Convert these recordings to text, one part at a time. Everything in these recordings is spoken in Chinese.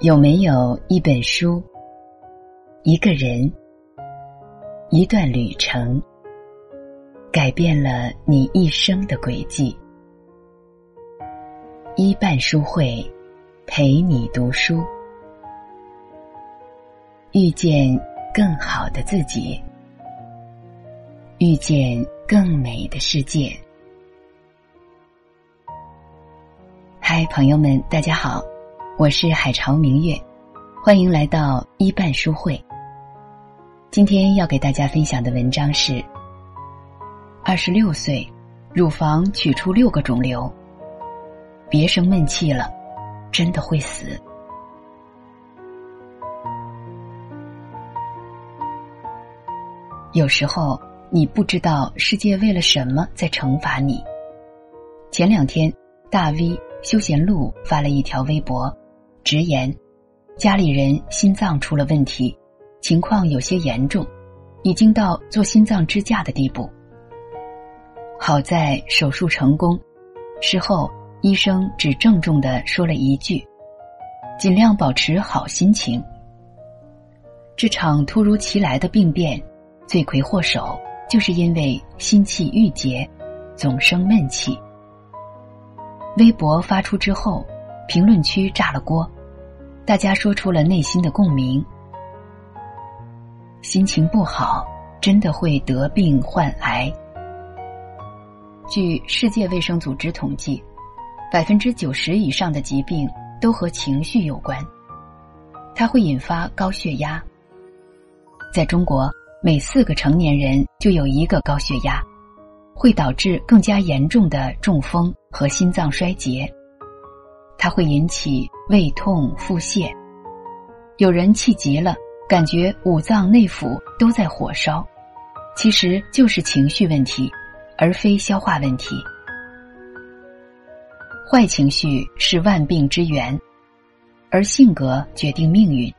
有没有一本书、一个人、一段旅程，改变了你一生的轨迹？一半书会陪你读书，遇见更好的自己，遇见更美的世界。嗨，朋友们，大家好，我是海潮明月，欢迎来到一半书会。今天要给大家分享的文章是：二十六岁，乳房取出六个肿瘤，别生闷气了，真的会死。有时候你不知道世界为了什么在惩罚你。前两天，大 V。休闲路发了一条微博，直言家里人心脏出了问题，情况有些严重，已经到做心脏支架的地步。好在手术成功，事后医生只郑重的说了一句：“尽量保持好心情。”这场突如其来的病变，罪魁祸首就是因为心气郁结，总生闷气。微博发出之后，评论区炸了锅，大家说出了内心的共鸣。心情不好，真的会得病患癌。据世界卫生组织统计，百分之九十以上的疾病都和情绪有关。它会引发高血压。在中国，每四个成年人就有一个高血压。会导致更加严重的中风和心脏衰竭，它会引起胃痛、腹泻。有人气急了，感觉五脏内腑都在火烧，其实就是情绪问题，而非消化问题。坏情绪是万病之源，而性格决定命运。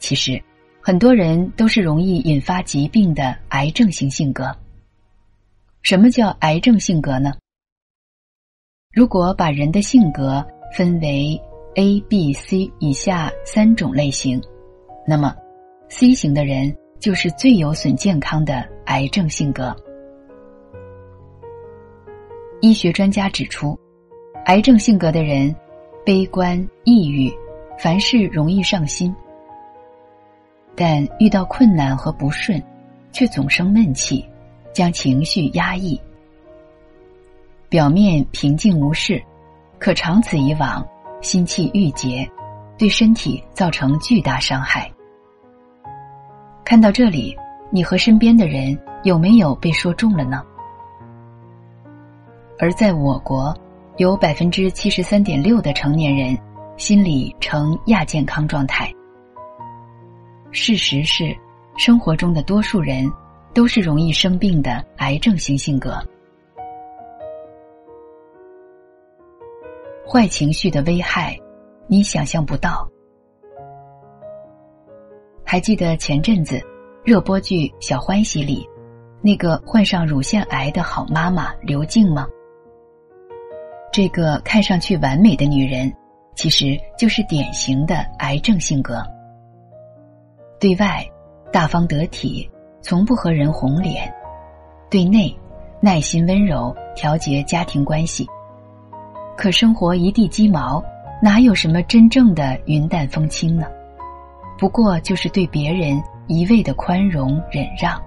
其实，很多人都是容易引发疾病的癌症型性格。什么叫癌症性格呢？如果把人的性格分为 A、B、C 以下三种类型，那么 C 型的人就是最有损健康的癌症性格。医学专家指出，癌症性格的人悲观、抑郁，凡事容易上心，但遇到困难和不顺，却总生闷气。将情绪压抑，表面平静无事，可长此以往，心气郁结，对身体造成巨大伤害。看到这里，你和身边的人有没有被说中了呢？而在我国，有百分之七十三点六的成年人心理呈亚健康状态。事实是，生活中的多数人。都是容易生病的癌症型性格，坏情绪的危害，你想象不到。还记得前阵子热播剧《小欢喜》里那个患上乳腺癌的好妈妈刘静吗？这个看上去完美的女人，其实就是典型的癌症性格。对外大方得体。从不和人红脸，对内耐心温柔，调节家庭关系。可生活一地鸡毛，哪有什么真正的云淡风轻呢？不过就是对别人一味的宽容忍让，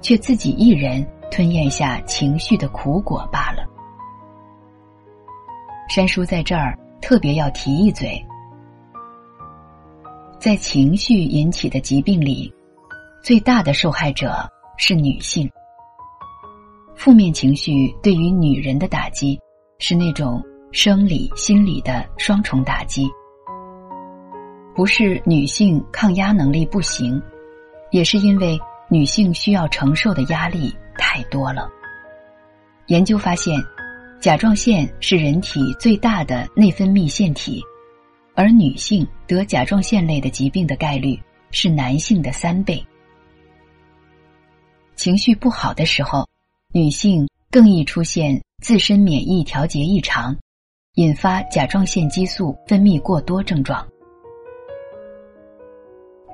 却自己一人吞咽下情绪的苦果罢了。山叔在这儿特别要提一嘴，在情绪引起的疾病里。最大的受害者是女性。负面情绪对于女人的打击，是那种生理、心理的双重打击。不是女性抗压能力不行，也是因为女性需要承受的压力太多了。研究发现，甲状腺是人体最大的内分泌腺体，而女性得甲状腺类的疾病的概率是男性的三倍。情绪不好的时候，女性更易出现自身免疫调节异常，引发甲状腺激素分泌过多症状，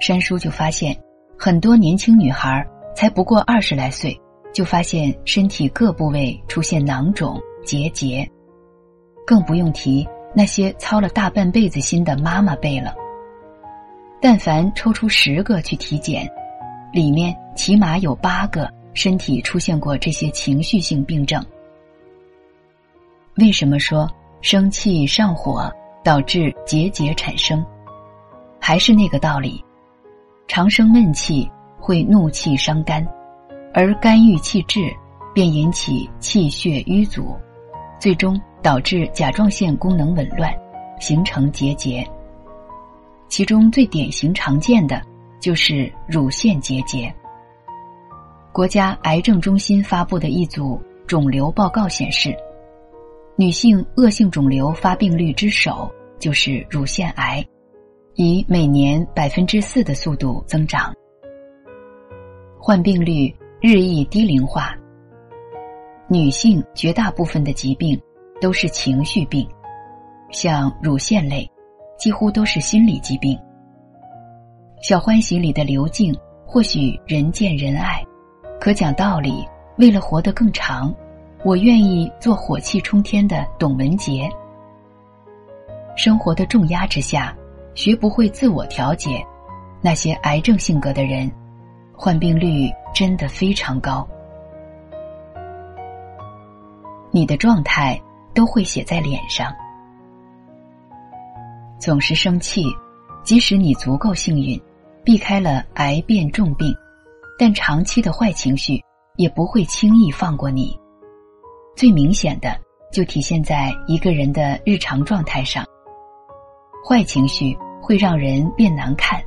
山叔就发现，很多年轻女孩才不过二十来岁，就发现身体各部位出现囊肿结节，更不用提那些操了大半辈子心的妈妈辈了。但凡抽出十个去体检，里面起码有八个身体出现过这些情绪性病症。为什么说生气上火导致结节产生？还是那个道理，常生闷气会怒气伤肝，而肝郁气滞，便引起气血瘀阻，最终导致甲状腺功能紊乱，形成结节。其中最典型常见的就是乳腺结节。国家癌症中心发布的一组肿瘤报告显示。女性恶性肿瘤发病率之首就是乳腺癌，以每年百分之四的速度增长，患病率日益低龄化。女性绝大部分的疾病都是情绪病，像乳腺类，几乎都是心理疾病。小欢喜里的刘静或许人见人爱，可讲道理，为了活得更长。我愿意做火气冲天的董文杰。生活的重压之下，学不会自我调节，那些癌症性格的人，患病率真的非常高。你的状态都会写在脸上。总是生气，即使你足够幸运，避开了癌变重病，但长期的坏情绪也不会轻易放过你。最明显的就体现在一个人的日常状态上。坏情绪会让人变难看。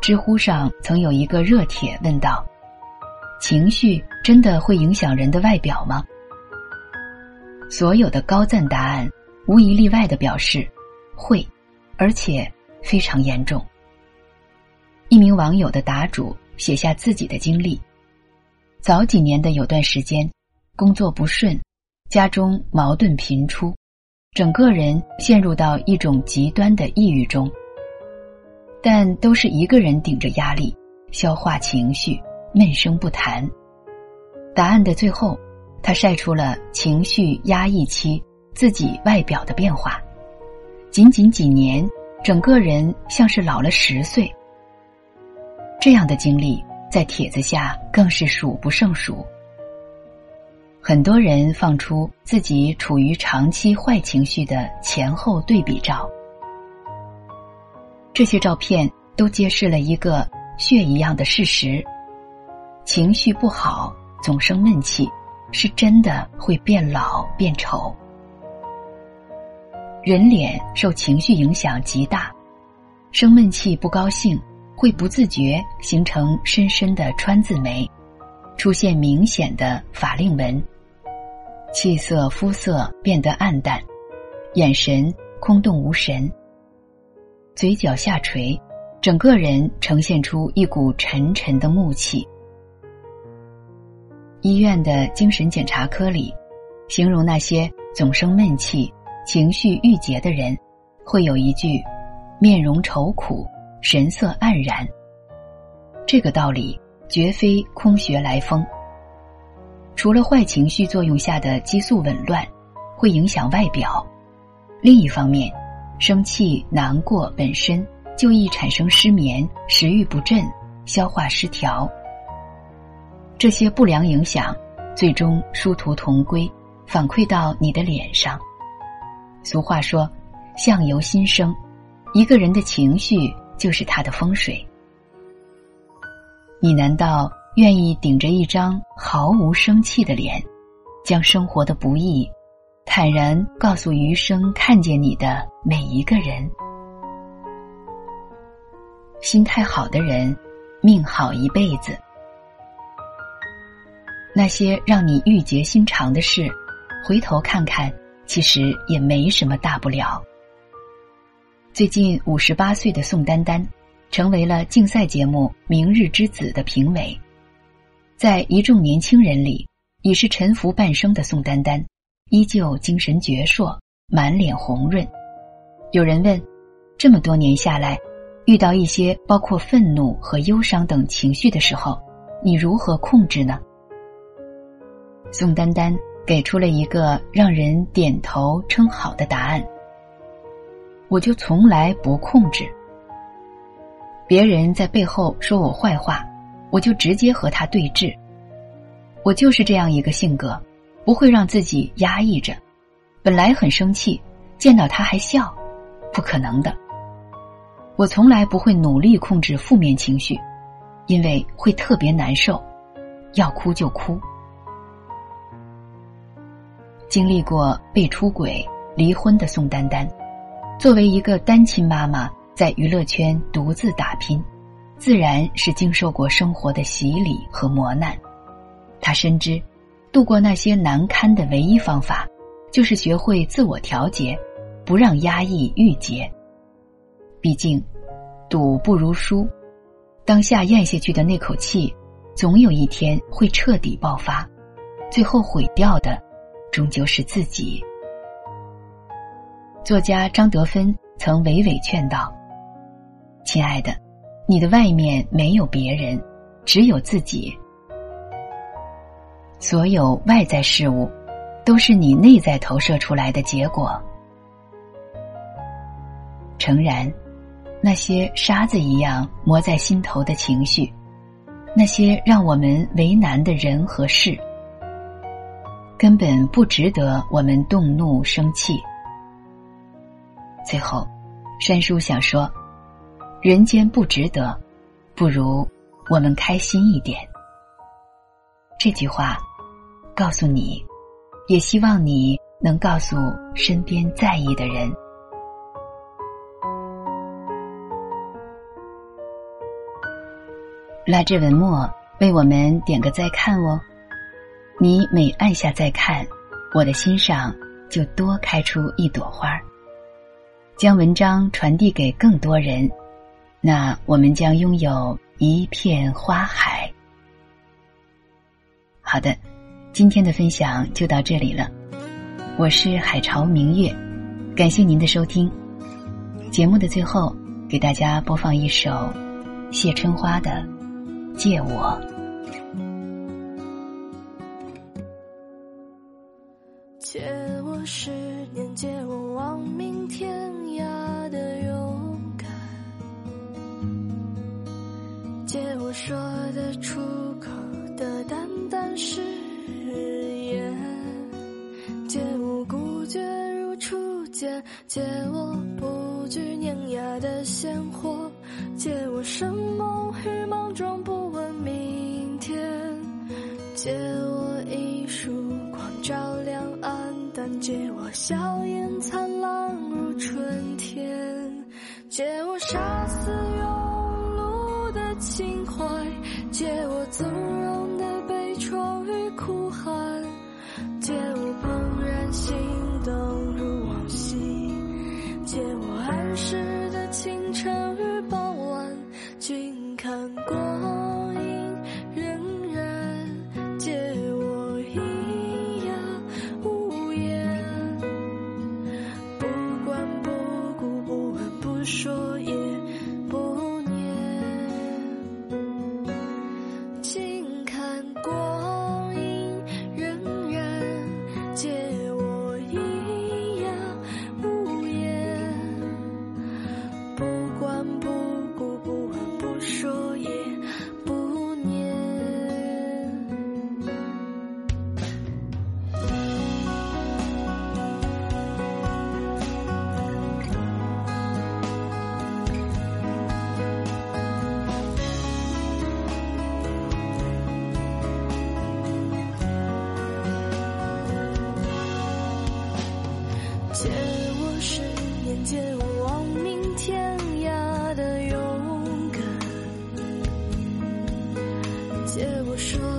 知乎上曾有一个热帖问道：“情绪真的会影响人的外表吗？”所有的高赞答案无一例外的表示会，而且非常严重。一名网友的答主写下自己的经历：早几年的有段时间。工作不顺，家中矛盾频出，整个人陷入到一种极端的抑郁中。但都是一个人顶着压力消化情绪，闷声不谈。答案的最后，他晒出了情绪压抑期自己外表的变化，仅仅几年，整个人像是老了十岁。这样的经历在帖子下更是数不胜数。很多人放出自己处于长期坏情绪的前后对比照，这些照片都揭示了一个血一样的事实：情绪不好，总生闷气，是真的会变老变丑。人脸受情绪影响极大，生闷气不高兴，会不自觉形成深深的川字眉。出现明显的法令纹，气色、肤色变得暗淡，眼神空洞无神，嘴角下垂，整个人呈现出一股沉沉的木气。医院的精神检查科里，形容那些总生闷气、情绪郁结的人，会有一句：面容愁苦，神色黯然。这个道理。绝非空穴来风。除了坏情绪作用下的激素紊乱，会影响外表；另一方面，生气难过本身就易产生失眠、食欲不振、消化失调。这些不良影响，最终殊途同归，反馈到你的脸上。俗话说：“相由心生”，一个人的情绪就是他的风水。你难道愿意顶着一张毫无生气的脸，将生活的不易坦然告诉余生看见你的每一个人？心态好的人，命好一辈子。那些让你郁结心肠的事，回头看看，其实也没什么大不了。最近五十八岁的宋丹丹。成为了竞赛节目《明日之子》的评委，在一众年轻人里，已是沉浮半生的宋丹丹，依旧精神矍铄，满脸红润。有人问：这么多年下来，遇到一些包括愤怒和忧伤等情绪的时候，你如何控制呢？宋丹丹给出了一个让人点头称好的答案：我就从来不控制。别人在背后说我坏话，我就直接和他对峙。我就是这样一个性格，不会让自己压抑着。本来很生气，见到他还笑，不可能的。我从来不会努力控制负面情绪，因为会特别难受，要哭就哭。经历过被出轨、离婚的宋丹丹，作为一个单亲妈妈，在娱乐圈独自打拼，自然是经受过生活的洗礼和磨难。他深知，度过那些难堪的唯一方法，就是学会自我调节，不让压抑郁结。毕竟，赌不如输。当下咽下去的那口气，总有一天会彻底爆发，最后毁掉的，终究是自己。作家张德芬曾娓娓劝道：“亲爱的，你的外面没有别人，只有自己。所有外在事物，都是你内在投射出来的结果。”诚然。那些沙子一样磨在心头的情绪，那些让我们为难的人和事，根本不值得我们动怒生气。最后，山叔想说：人间不值得，不如我们开心一点。这句话，告诉你，也希望你能告诉身边在意的人。来至文末，为我们点个再看哦。你每按下再看，我的心上就多开出一朵花儿将文章传递给更多人，那我们将拥有一片花海。好的，今天的分享就到这里了。我是海潮明月，感谢您的收听。节目的最后，给大家播放一首谢春花的。借我，鲜活，借我生梦与莽撞不问明天。借我一束光照亮暗淡，借我笑颜灿烂如春天，借我杀死借